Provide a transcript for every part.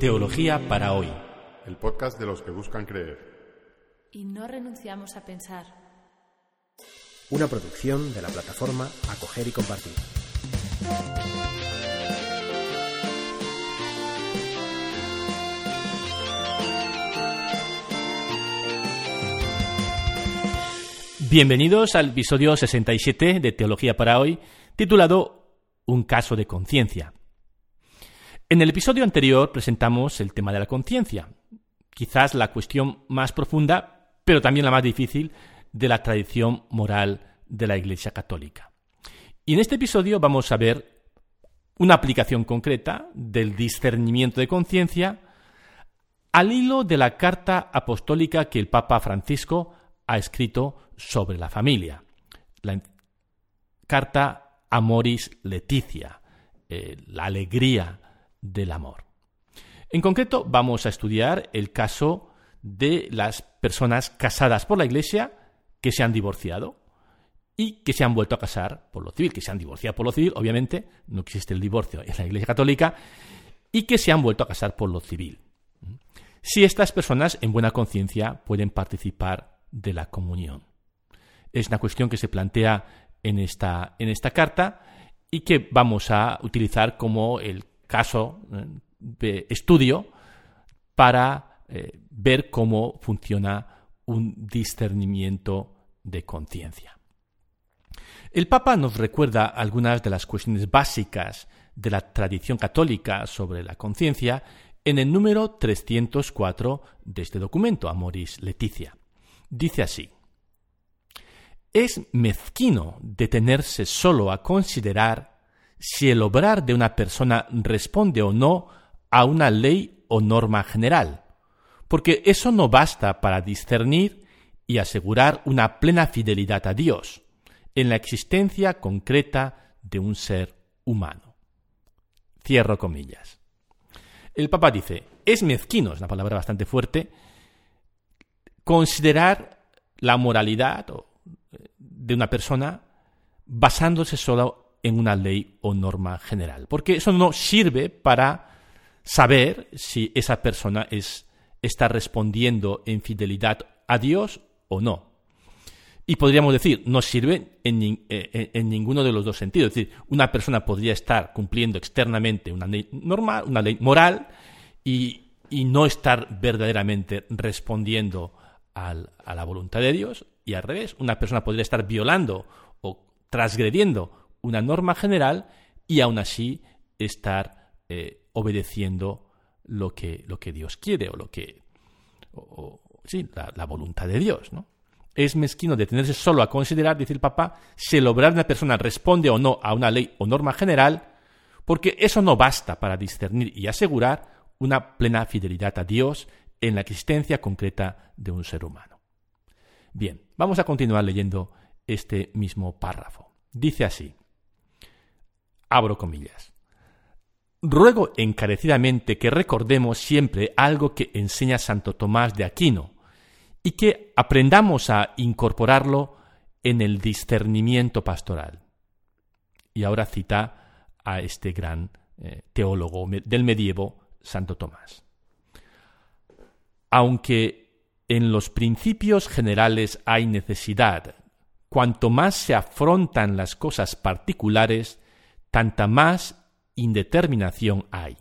Teología para hoy. El podcast de los que buscan creer. Y no renunciamos a pensar. Una producción de la plataforma Acoger y Compartir. Bienvenidos al episodio 67 de Teología para hoy, titulado Un caso de conciencia. En el episodio anterior presentamos el tema de la conciencia, quizás la cuestión más profunda, pero también la más difícil de la tradición moral de la Iglesia Católica. Y en este episodio vamos a ver una aplicación concreta del discernimiento de conciencia al hilo de la carta apostólica que el Papa Francisco ha escrito sobre la familia. La carta Amoris Leticia, eh, la alegría del amor. En concreto, vamos a estudiar el caso de las personas casadas por la Iglesia que se han divorciado y que se han vuelto a casar por lo civil, que se han divorciado por lo civil, obviamente, no existe el divorcio en la Iglesia Católica, y que se han vuelto a casar por lo civil. Si estas personas en buena conciencia pueden participar de la comunión. Es una cuestión que se plantea en esta, en esta carta y que vamos a utilizar como el caso eh, de estudio para eh, ver cómo funciona un discernimiento de conciencia. El Papa nos recuerda algunas de las cuestiones básicas de la tradición católica sobre la conciencia en el número 304 de este documento, Amoris Leticia. Dice así, es mezquino detenerse solo a considerar si el obrar de una persona responde o no a una ley o norma general, porque eso no basta para discernir y asegurar una plena fidelidad a Dios en la existencia concreta de un ser humano. Cierro comillas. El Papa dice, es mezquino, es una palabra bastante fuerte, considerar la moralidad de una persona basándose solo en una ley o norma general, porque eso no sirve para saber si esa persona es, está respondiendo en fidelidad a Dios o no. Y podríamos decir, no sirve en, eh, en, ninguno de los dos sentidos. Es decir, una persona podría estar cumpliendo externamente una ley normal, una ley moral, y, y no estar verdaderamente respondiendo al, a la voluntad de Dios, y al revés, una persona podría estar violando o transgrediendo una norma general y aún así estar eh, obedeciendo lo que, lo que Dios quiere o lo que sí, la, voluntad de Dios, ¿no? Es mezquino detenerse solo a considerar, dice el Papa, si el obrar de una persona responde o no a una ley o norma general, porque eso no basta para discernir y asegurar una plena fidelidad a Dios en la existencia concreta de un ser humano. Bien, vamos a continuar leyendo este mismo párrafo. Dice así, Abro comillas. Ruego encarecidamente que recordemos siempre algo que enseña Santo Tomás de Aquino y que aprendamos a incorporarlo en el discernimiento pastoral. Y ahora cita a este gran eh, teólogo del medievo, Santo Tomás. Aunque en los principios generales hay necesidad, cuanto más se afrontan las cosas particulares, tanta más indeterminación hay.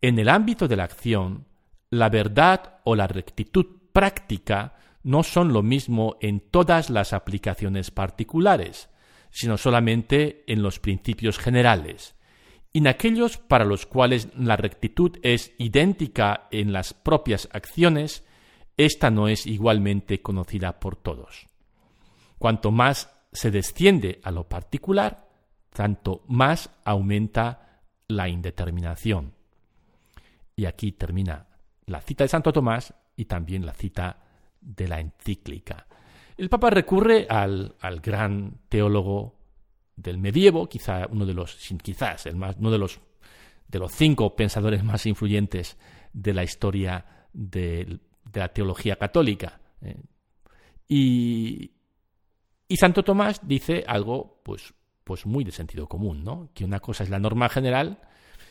En el ámbito de la acción, la verdad o la rectitud práctica no son lo mismo en todas las aplicaciones particulares, sino solamente en los principios generales. Y en aquellos para los cuales la rectitud es idéntica en las propias acciones, esta no es igualmente conocida por todos. Cuanto más se desciende a lo particular, tanto más aumenta la indeterminación. Y aquí termina la cita de Santo Tomás y también la cita de la encíclica. El Papa recurre al, gran teólogo del medievo, quizá uno de los, quizás el más, uno de los, de los cinco pensadores más influyentes de la historia de, la teología católica. ¿eh? Y, y Santo Tomás dice algo, pues, pues muy de sentido común, ¿no? Que una cosa es la norma general,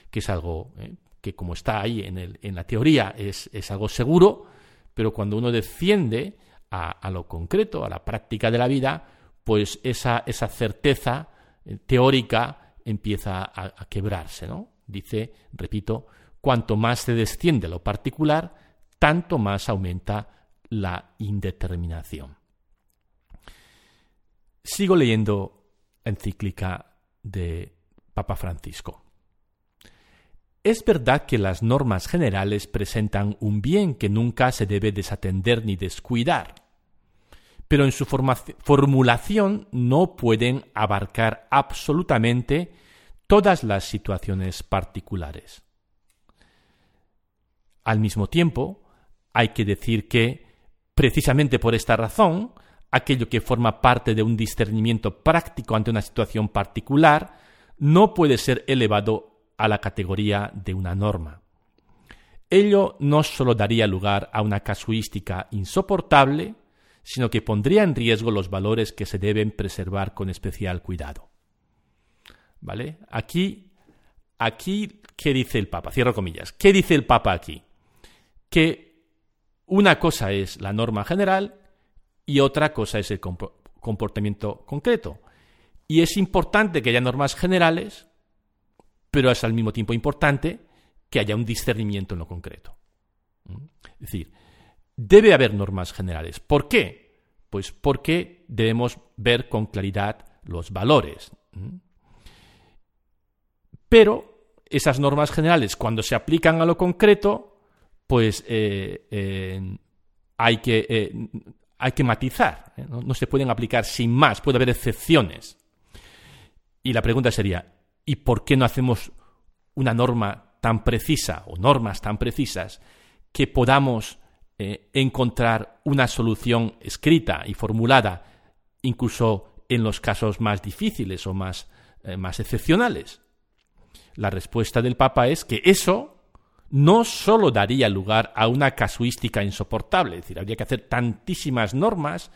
que es algo eh, que como está ahí en, el, en la teoría es, es, algo seguro, pero cuando uno desciende a, lo concreto, a la práctica de la vida, pues esa, esa certeza eh, teórica empieza a, a quebrarse, ¿no? Dice, repito, cuanto más se desciende a lo particular, tanto más aumenta la indeterminación. Sigo leyendo encíclica de Papa Francisco. Es verdad que las normas generales presentan un bien que nunca se debe desatender ni descuidar, pero en su formulación no pueden abarcar absolutamente todas las situaciones particulares. Al mismo tiempo, hay que decir que, precisamente por esta razón, aquello que forma parte de un discernimiento práctico ante una situación particular no puede ser elevado a la categoría de una norma. Ello no sólo daría lugar a una casuística insoportable, sino que pondría en riesgo los valores que se deben preservar con especial cuidado. ¿Vale? Aquí, aquí, ¿qué dice el Papa? Cierro comillas. ¿Qué dice el Papa aquí? Que una cosa es la norma general y otra cosa es el comportamiento concreto. Y es importante que haya normas generales, pero es al mismo tiempo importante que haya un discernimiento en lo concreto. ¿Mm? Es decir, debe haber normas generales. ¿Por qué? Pues porque debemos ver con claridad los valores. ¿Mm? Pero esas normas generales, cuando se aplican a lo concreto, pues eh, eh, hay que eh, hay que matizar, ¿eh? ¿no? se pueden aplicar sin más, puede haber excepciones. Y la pregunta sería, ¿y por qué no hacemos una norma tan precisa o normas tan precisas que podamos eh, encontrar una solución escrita y formulada incluso en los casos más difíciles o más, eh, más excepcionales? La respuesta del Papa es que eso no solo daría lugar a una casuística insoportable, es decir, habría que hacer tantísimas normas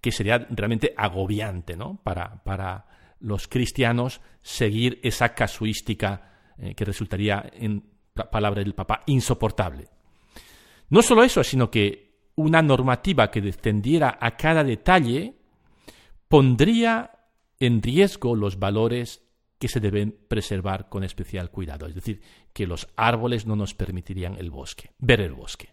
que sería realmente agobiante ¿no? para, para los cristianos seguir esa casuística eh, que resultaría, en palabra del Papa, insoportable. No solo eso, sino que una normativa que descendiera a cada detalle pondría en riesgo los valores que se deben preservar con especial cuidado. Es decir, que los árboles no nos permitirían el bosque, ver el bosque.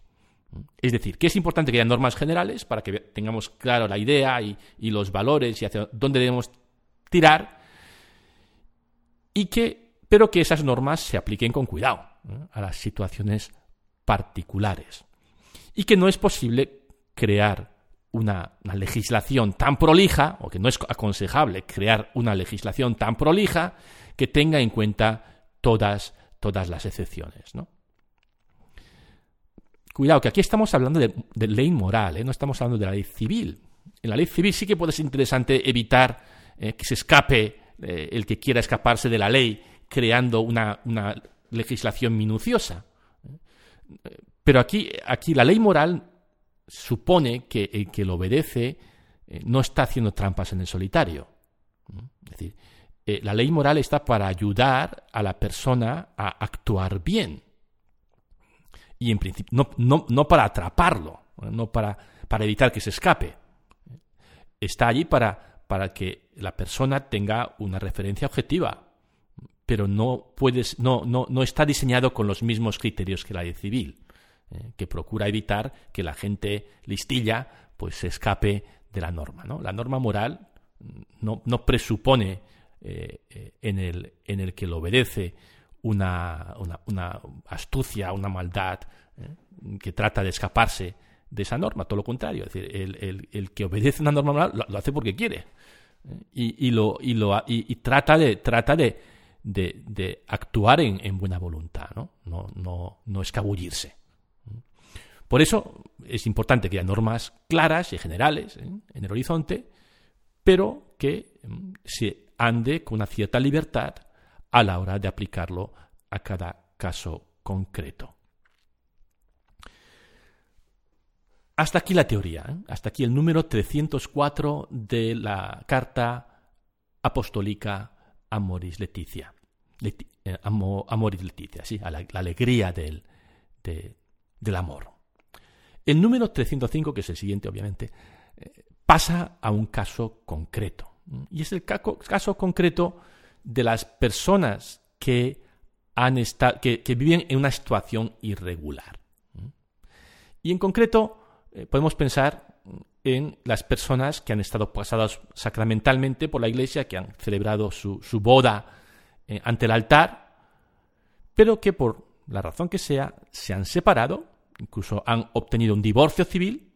Es decir, que es importante que haya normas generales para que tengamos claro la idea y, los valores y hacia dónde debemos tirar, y que, pero que esas normas se apliquen con cuidado a las situaciones particulares. Y que no es posible crear una, legislación tan prolija, o que no es aconsejable crear una legislación tan prolija, que tenga en cuenta todas, todas las excepciones. ¿no? Cuidado, que aquí estamos hablando de, ley moral, ¿eh? no estamos hablando de la ley civil. En la ley civil sí que puede ser interesante evitar eh, que se escape eh, el que quiera escaparse de la ley creando una, una legislación minuciosa. Pero aquí, aquí la ley moral supone que el que lo obedece eh, no está haciendo trampas en el solitario. Es decir, eh, la ley moral está para ayudar a la persona a actuar bien. Y en principio, no, no, no para atraparlo, no para, para, evitar que se escape. Está allí para, para que la persona tenga una referencia objetiva, pero no, puedes, no, no, no está diseñado con los mismos criterios que la ley civil. Eh, que procura evitar que la gente listilla pues se escape de la norma. ¿no? La norma moral no, no presupone eh, eh, en, el, en, el, que lo obedece una, una, una astucia, una maldad que trata de escaparse de esa norma, todo lo contrario. Es decir, el, el, el que obedece una norma moral lo, hace porque quiere. Y, y, lo, y, lo, y, trata de, trata de, de, de actuar en, en, buena voluntad, ¿no? No, no, no escabullirse. Por eso es importante que haya normas claras y generales en el horizonte, pero que mm, se ande con una cierta libertad a la hora de aplicarlo a cada caso concreto. Hasta aquí la teoría, ¿eh? hasta aquí el número 304 de la carta apostólica a Moris Leticia. eh, amor y Leticia, sí, la, alegría del, del amor. El número 305, que es el siguiente, obviamente, eh, pasa a un caso concreto. Y es el caso, concreto de las personas que, han que, viven en una situación irregular. Y en concreto, eh, podemos pensar en las personas que han estado pasadas sacramentalmente por la iglesia, que han celebrado su, boda eh, ante el altar, pero que por la razón que sea se han separado, incluso han obtenido un divorcio civil,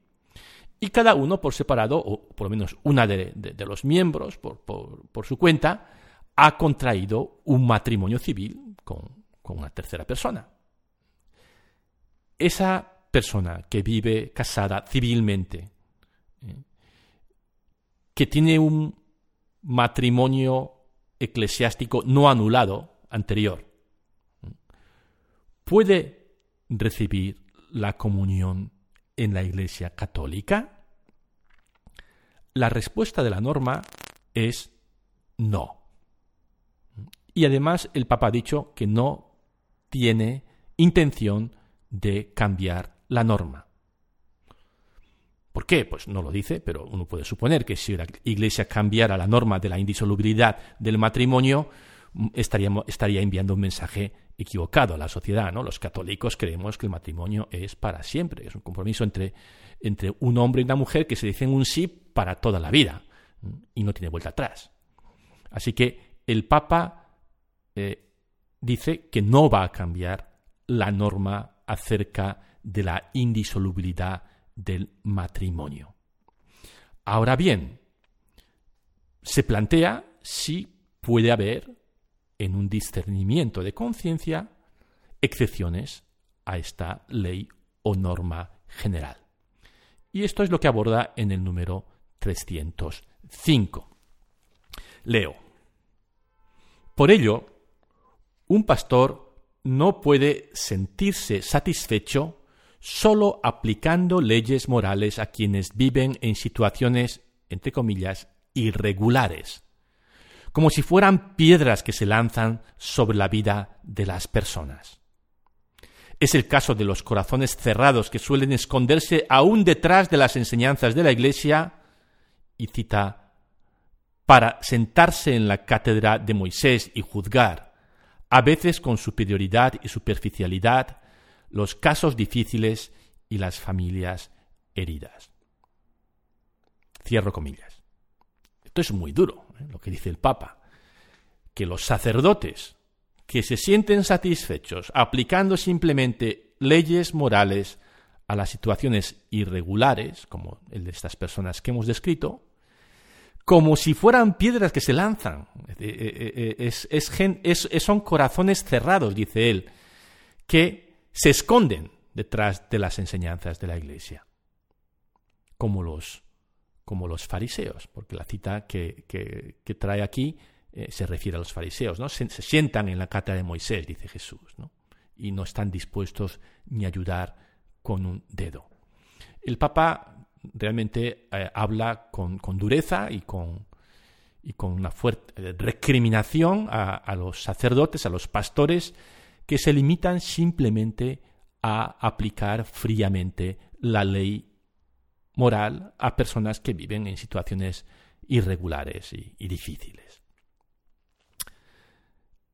y cada uno por separado, o por lo menos una de, los miembros por, su cuenta, ha contraído un matrimonio civil con, una tercera persona. Esa persona que vive casada civilmente que tiene un matrimonio eclesiástico no anulado anterior, ¿puede recibir la comunión en la Iglesia católica? La respuesta de la norma es no. Y además el Papa ha dicho que no tiene intención de cambiar la norma. ¿Por qué? Pues no lo dice, pero uno puede suponer que si la Iglesia cambiara la norma de la indisolubilidad del matrimonio, mm, estaría, enviando un mensaje equivocado a la sociedad. ¿no? Los católicos creemos que el matrimonio es para siempre, es un compromiso entre, entre un hombre y una mujer que se dicen un sí para toda la vida y no tiene vuelta atrás. Así que el Papa eh, dice que no va a cambiar la norma acerca de la indisolubilidad del matrimonio. Ahora bien, se plantea si puede haber, en un discernimiento de conciencia, excepciones a esta ley o norma general. Y esto es lo que aborda en el número 305. Leo. Por ello, un pastor no puede sentirse satisfecho solo aplicando leyes morales a quienes viven en situaciones, entre comillas, irregulares, como si fueran piedras que se lanzan sobre la vida de las personas. Es el caso de los corazones cerrados que suelen esconderse aún detrás de las enseñanzas de la Iglesia, y cita, para sentarse en la cátedra de Moisés y juzgar, a veces con superioridad y superficialidad, los casos difíciles y las familias heridas. Cierro comillas. Esto es muy duro. Lo que dice el Papa, que los sacerdotes que se sienten satisfechos aplicando simplemente leyes morales a las situaciones irregulares, como el de estas personas que hemos descrito, como si fueran piedras que se lanzan. Eh, eh, son corazones cerrados, dice él, que se esconden detrás de las enseñanzas de la Iglesia, como los, como los fariseos, porque la cita que, trae aquí eh, se refiere a los fariseos, ¿no? Se, sientan en la cátedra de Moisés, dice Jesús, y no están dispuestos ni a ayudar con un dedo. El Papa realmente eh, habla con, dureza y con, y con una fuerte recriminación a los sacerdotes, a los pastores, que se limitan simplemente a aplicar fríamente la ley moral a personas que viven en situaciones irregulares y, difíciles.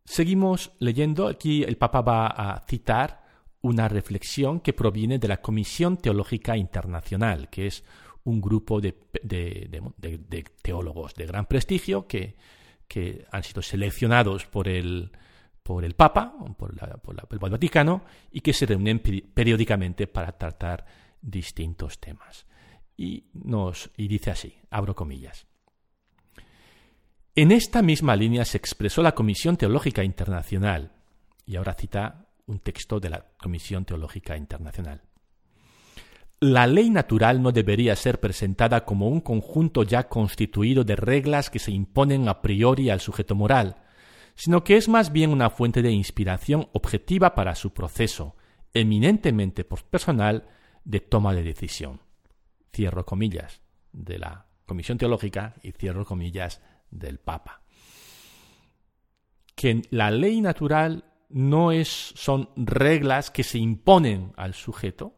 Seguimos leyendo, aquí el Papa va a citar una reflexión que proviene de la Comisión Teológica Internacional, que es un grupo de, teólogos de gran prestigio que han sido seleccionados por el, por el Papa, por, el Vaticano, y que se reúnen periódicamente para tratar distintos temas. Y, nos, y dice así, abro comillas. En esta misma línea se expresó la Comisión Teológica Internacional, y ahora cita un texto de la Comisión Teológica Internacional. La ley natural no debería ser presentada como un conjunto ya constituido de reglas que se imponen a priori al sujeto moral, sino que es más bien una fuente de inspiración objetiva para su proceso, eminentemente personal, de toma de decisión. Cierro comillas de la Comisión Teológica y cierro comillas del Papa. que la ley natural no es, son reglas que se imponen al sujeto,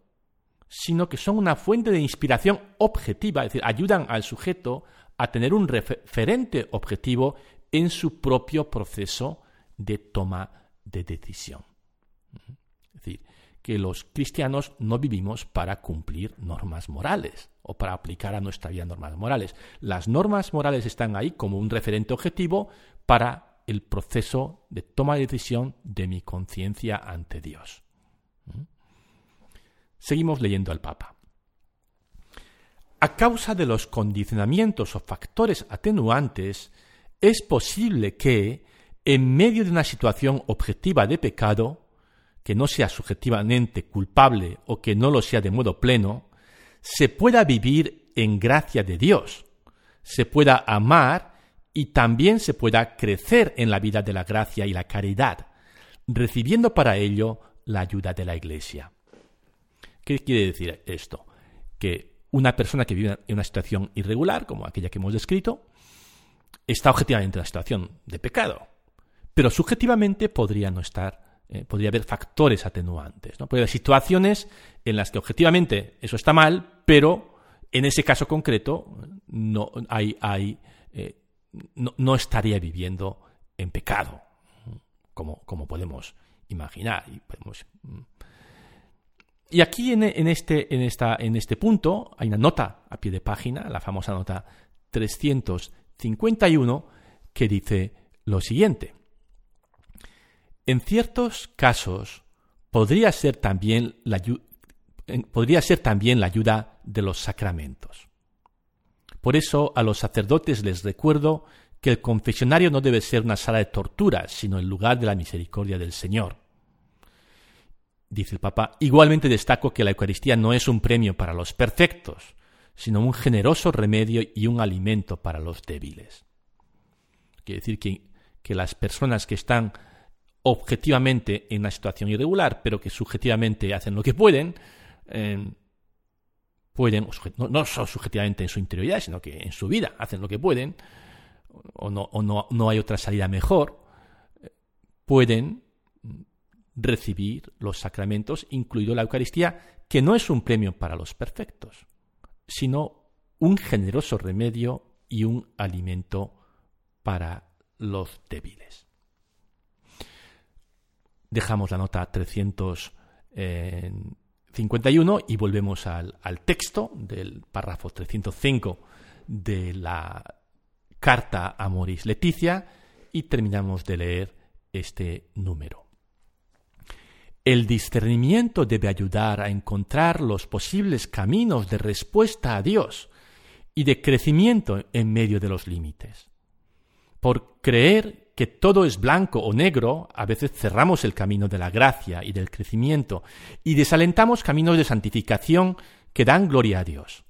sino que son una fuente de inspiración objetiva, es decir, ayudan al sujeto a tener un referente objetivo en su propio proceso de toma de decisión. Que los cristianos no vivimos para cumplir normas morales o para aplicar a nuestra vida normas morales. Las normas morales están ahí como un referente objetivo para el proceso de toma de decisión de mi conciencia ante Dios. ¿Mm? Seguimos leyendo al Papa. A causa de los condicionamientos o factores atenuantes, es posible que, en medio de una situación objetiva de pecado, que no sea subjetivamente culpable o que no lo sea de modo pleno, se pueda vivir en gracia de Dios, se pueda amar y también se pueda crecer en la vida de la gracia y la caridad, recibiendo para ello la ayuda de la Iglesia. ¿Qué quiere decir esto? Que una persona que vive en una situación irregular, como aquella que hemos descrito, está objetivamente en una situación de pecado, pero subjetivamente podría no estar, eh, podría haber factores atenuantes, ¿no? Puede haber situaciones en las que objetivamente eso está mal, pero en ese caso concreto no, hay, eh, no, estaría viviendo en pecado, como, como podemos imaginar. Y, podemos, mm. y aquí en, este, en, esta, en este punto hay una nota a pie de página, la famosa nota 351, que dice lo siguiente. En ciertos casos podría ser también la, podría ser también la ayuda de los sacramentos. Por eso a los sacerdotes les recuerdo que el confesionario no debe ser una sala de tortura, sino el lugar de la misericordia del Señor. Dice el Papa, igualmente destaco que la Eucaristía no es un premio para los perfectos, sino un generoso remedio y un alimento para los débiles. Quiere decir que, que las personas que están objetivamente en una situación irregular, pero que subjetivamente hacen lo que pueden, eh, pueden, no, solo subjetivamente en su interioridad, sino que en su vida hacen lo que pueden, o no, o no, no hay otra salida mejor, pueden recibir los sacramentos, incluido la Eucaristía, que no es un premio para los perfectos, sino un generoso remedio y un alimento para los débiles. Dejamos la nota 300 en 51 y volvemos al, texto del párrafo 305 de la carta a Moris Leticia y terminamos de leer este número. El discernimiento debe ayudar a encontrar los posibles caminos de respuesta a Dios y de crecimiento en medio de los límites. Por creer que todo es blanco o negro, a veces cerramos el camino de la gracia y del crecimiento y desalentamos caminos de santificación que dan gloria a Dios.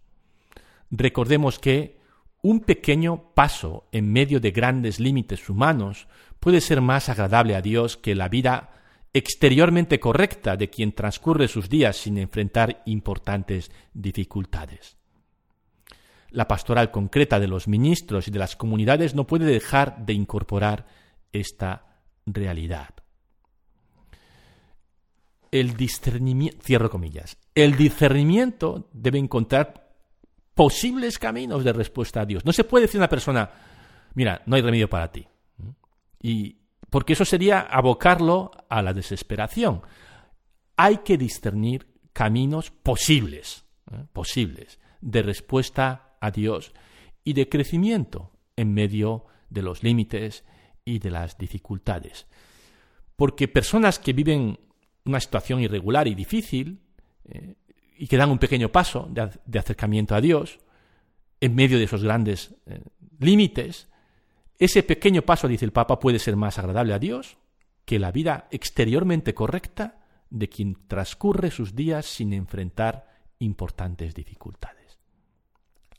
Recordemos que un pequeño paso en medio de grandes límites humanos puede ser más agradable a Dios que la vida exteriormente correcta de quien transcurre sus días sin enfrentar importantes dificultades. La pastoral concreta de los ministros y de las comunidades no puede dejar de incorporar esta realidad. El discernimiento, cierro comillas, el discernimiento debe encontrar posibles caminos de respuesta a Dios. No se puede decir a una persona, mira, no hay remedio para ti. Y porque eso sería abocarlo a la desesperación. Hay que discernir caminos posibles, ¿eh? posibles, de respuesta a Dios y de crecimiento en medio de los límites y de las dificultades. Porque personas que viven una situación irregular y difícil eh, y que dan un pequeño paso de, acercamiento a Dios, en medio de esos grandes eh, límites, ese pequeño paso, dice el Papa, puede ser más agradable a Dios que la vida exteriormente correcta de quien transcurre sus días sin enfrentar importantes dificultades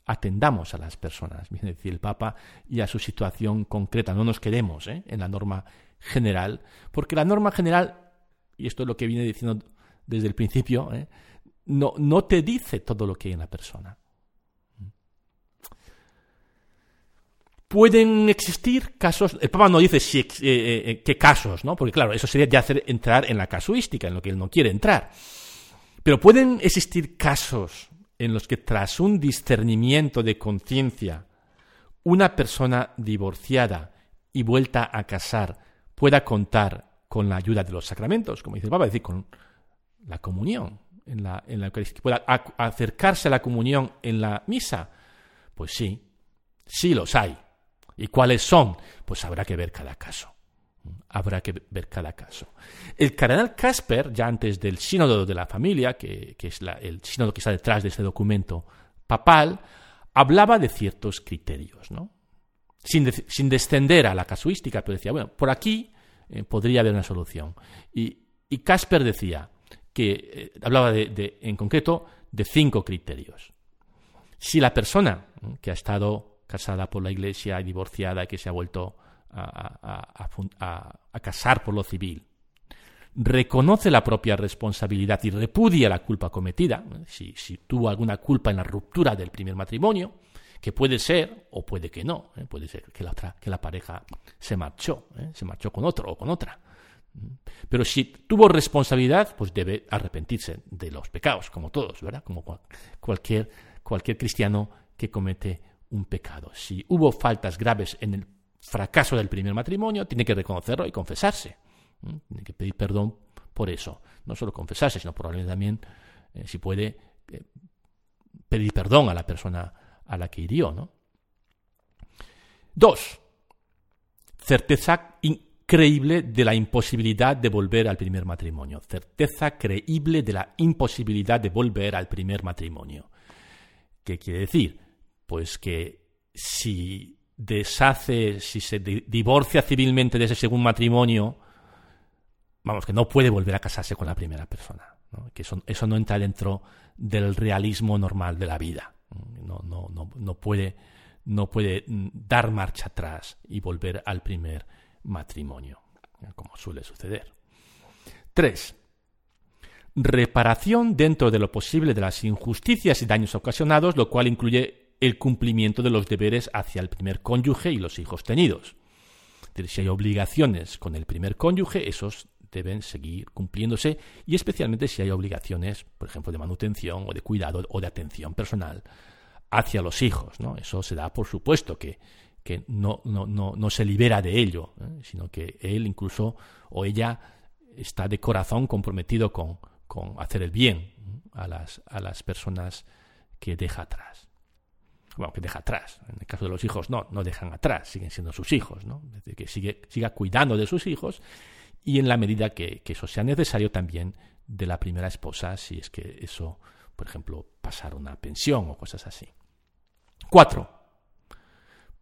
atendamos a las personas, viene decir el Papa, y a su situación concreta. No nos quedemos ¿eh? en la norma general, porque la norma general, y esto es lo que viene diciendo desde el principio, ¿eh? no, no te dice todo lo que hay en la persona. Pueden existir casos, el Papa no dice eh, eh, qué casos, ¿no? Porque claro, eso sería ya hacer entrar en la casuística, en lo que él no quiere entrar. Pero pueden existir casos en los que tras un discernimiento de conciencia, una persona divorciada y vuelta a casar pueda contar con la ayuda de los sacramentos, como dice el Papa, es decir, con la comunión en la, en la Eucaristía, pueda acercarse a la comunión en la misa. Pues sí, sí los hay. ¿Y cuáles son? Pues habrá que ver cada caso. Habrá que ver cada caso. El cardenal Casper, ya antes del sínodo de la familia, que, es el sínodo que está detrás de este documento papal, hablaba de ciertos criterios, ¿no? Sin, descender a la casuística, pero decía, bueno, por aquí eh, podría haber una solución. Y, Casper decía que eh, hablaba de, en concreto de cinco criterios. Si la persona que ha estado casada por la iglesia y divorciada y que se ha vuelto a, casar por lo civil. Reconoce la propia responsabilidad y repudia la culpa cometida, si, tuvo alguna culpa en la ruptura del primer matrimonio, que puede ser o puede que no, ¿eh? puede ser que la, otra, que la pareja se marchó, ¿eh? se marchó con otro o con otra. Pero si tuvo responsabilidad, pues debe arrepentirse de los pecados, como todos, ¿verdad? Como cualquier, cualquier cristiano que comete un pecado. Si hubo faltas graves en el fracaso del primer matrimonio, tiene que reconocerlo y confesarse. Tiene que pedir perdón por eso. No solo confesarse, sino probablemente también, eh, si puede, eh, pedir perdón a la persona a la que hirió. ¿no? Dos, certeza increíble de la imposibilidad de volver al primer matrimonio. Certeza creíble de la imposibilidad de volver al primer matrimonio. ¿Qué quiere decir? pues que si deshace, si se divorcia civilmente de ese segundo matrimonio, vamos, que no puede volver a casarse con la primera persona. Que eso, no entra dentro del realismo normal de la vida. No, no, no, no, puede, no puede dar marcha atrás y volver al primer matrimonio, como suele suceder. Tres, reparación dentro de lo posible de las injusticias y daños ocasionados, lo cual incluye el cumplimiento de los deberes hacia el primer cónyuge y los hijos tenidos. si hay obligaciones con el primer cónyuge, esos deben seguir cumpliéndose y especialmente si hay obligaciones, por ejemplo, de manutención o de cuidado o de atención personal hacia los hijos. ¿no? Eso se da por supuesto que, no, se libera de ello, ¿eh? sino que él incluso o ella está de corazón comprometido con, hacer el bien a las personas que deja atrás bueno, que deja atrás. En el caso de los hijos, no, no dejan atrás, siguen siendo sus hijos, ¿no? Desde que sigue, siga cuidando de sus hijos y en la medida que, eso sea necesario también de la primera esposa, si es que eso, por ejemplo, pasar una pensión o cosas así. Cuatro.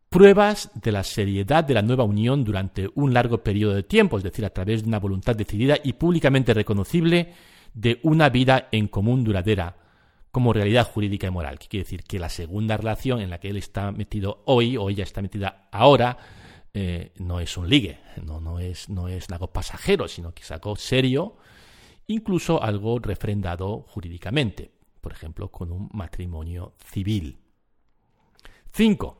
Pruebas de la seriedad de la nueva unión durante un largo periodo de tiempo, es decir, a través de una voluntad decidida y públicamente reconocible de una vida en común duradera, como realidad jurídica y moral. Que quiere decir que la segunda relación en la que él está metido hoy o ella está metida ahora eh, no es un ligue, no, no, es, no es algo pasajero, sino que es algo serio, incluso algo refrendado jurídicamente, por ejemplo, con un matrimonio civil. 5.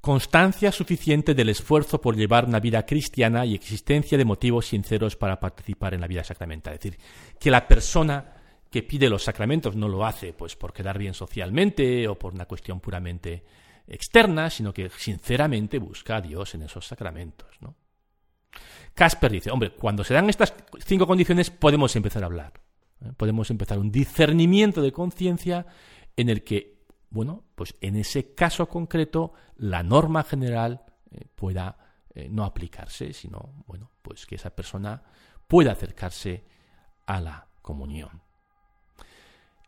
Constancia suficiente del esfuerzo por llevar una vida cristiana y existencia de motivos sinceros para participar en la vida sacramental. Es decir, que la persona que pide los sacramentos no lo hace pues por quedar bien socialmente o por una cuestión puramente externa, sino que sinceramente busca a Dios en esos sacramentos. Casper dice, hombre, cuando se dan estas cinco condiciones podemos empezar a hablar. ¿eh? Podemos empezar un discernimiento de conciencia en el que, bueno, pues en ese caso concreto la norma general eh, pueda eh, no aplicarse, sino, bueno, pues que esa persona pueda acercarse a la comunión.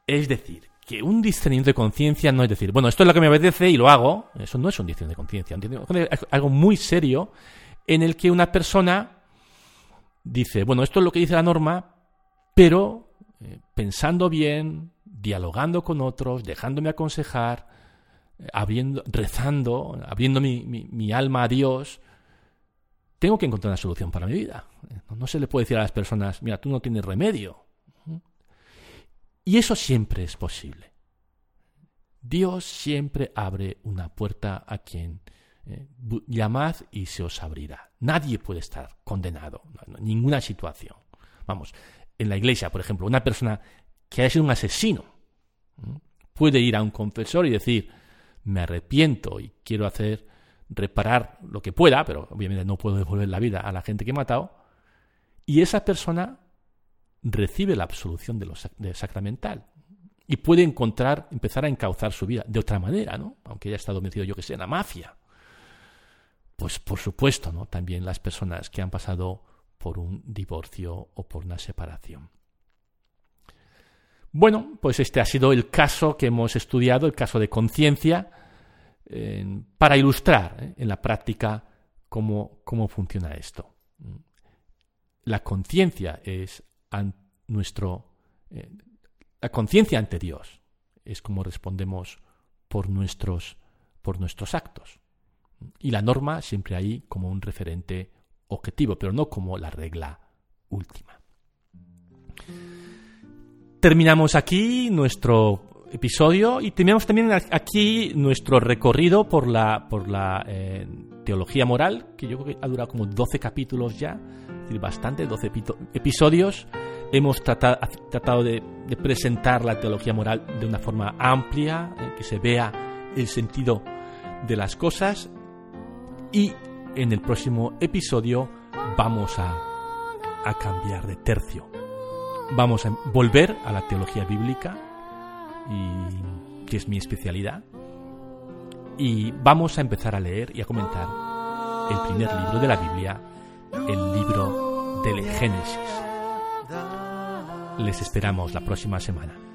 Es decir, que un discernimiento de conciencia no es decir, bueno, esto es lo que me obedece y lo hago. Eso no es un discernimiento de conciencia. Es algo muy serio en el que una persona dice, bueno, esto es lo que dice la norma, pero eh, pensando bien, dialogando con otros, dejándome aconsejar, eh, rezando, abriendo mi, alma a Dios, tengo que encontrar una solución para mi vida. no se le puede decir a las personas, mira, tú no tienes remedio. Y eso siempre es posible. Dios siempre abre una puerta a quien eh, llamad y se os abrirá. Nadie puede estar condenado, ninguna situación. Vamos, en la iglesia, por ejemplo, una persona que haya sido un asesino puede ir a un confesor y decir, me arrepiento y quiero hacer reparar lo que pueda, pero obviamente no puedo devolver la vida a la gente que he matado, y esa persona recibe la absolución de lo sacramental y puede encontrar, empezar a encauzar su vida de otra manera, ¿no? Aunque haya estado metido, yo que sé, en la mafia. Pues por supuesto, ¿no? También las personas que han pasado por un divorcio o por una separación. Bueno, pues este ha sido el caso que hemos estudiado, el caso de conciencia, para ilustrar ¿eh? en la práctica cómo, cómo funciona esto. La conciencia es nuestro eh, la conciencia ante Dios es como respondemos por nuestros por nuestros actos. Y la norma siempre ahí como un referente objetivo, pero no como la regla última. Terminamos aquí nuestro episodio y terminamos también aquí nuestro recorrido por la, por la eh, teología moral, que yo creo que ha durado como 12 capítulos ya, es decir, bastante, 12 episodios. Hemos tratado, de, presentar la teología moral de una forma amplia, eh, que se vea el sentido de las cosas y en el próximo episodio vamos a, a cambiar de tercio. Vamos a volver a la teología bíblica, y, que es mi especialidad, y vamos a empezar a leer y a comentar el primer libro de la Biblia, el libro del Génesis. Les esperamos la próxima semana.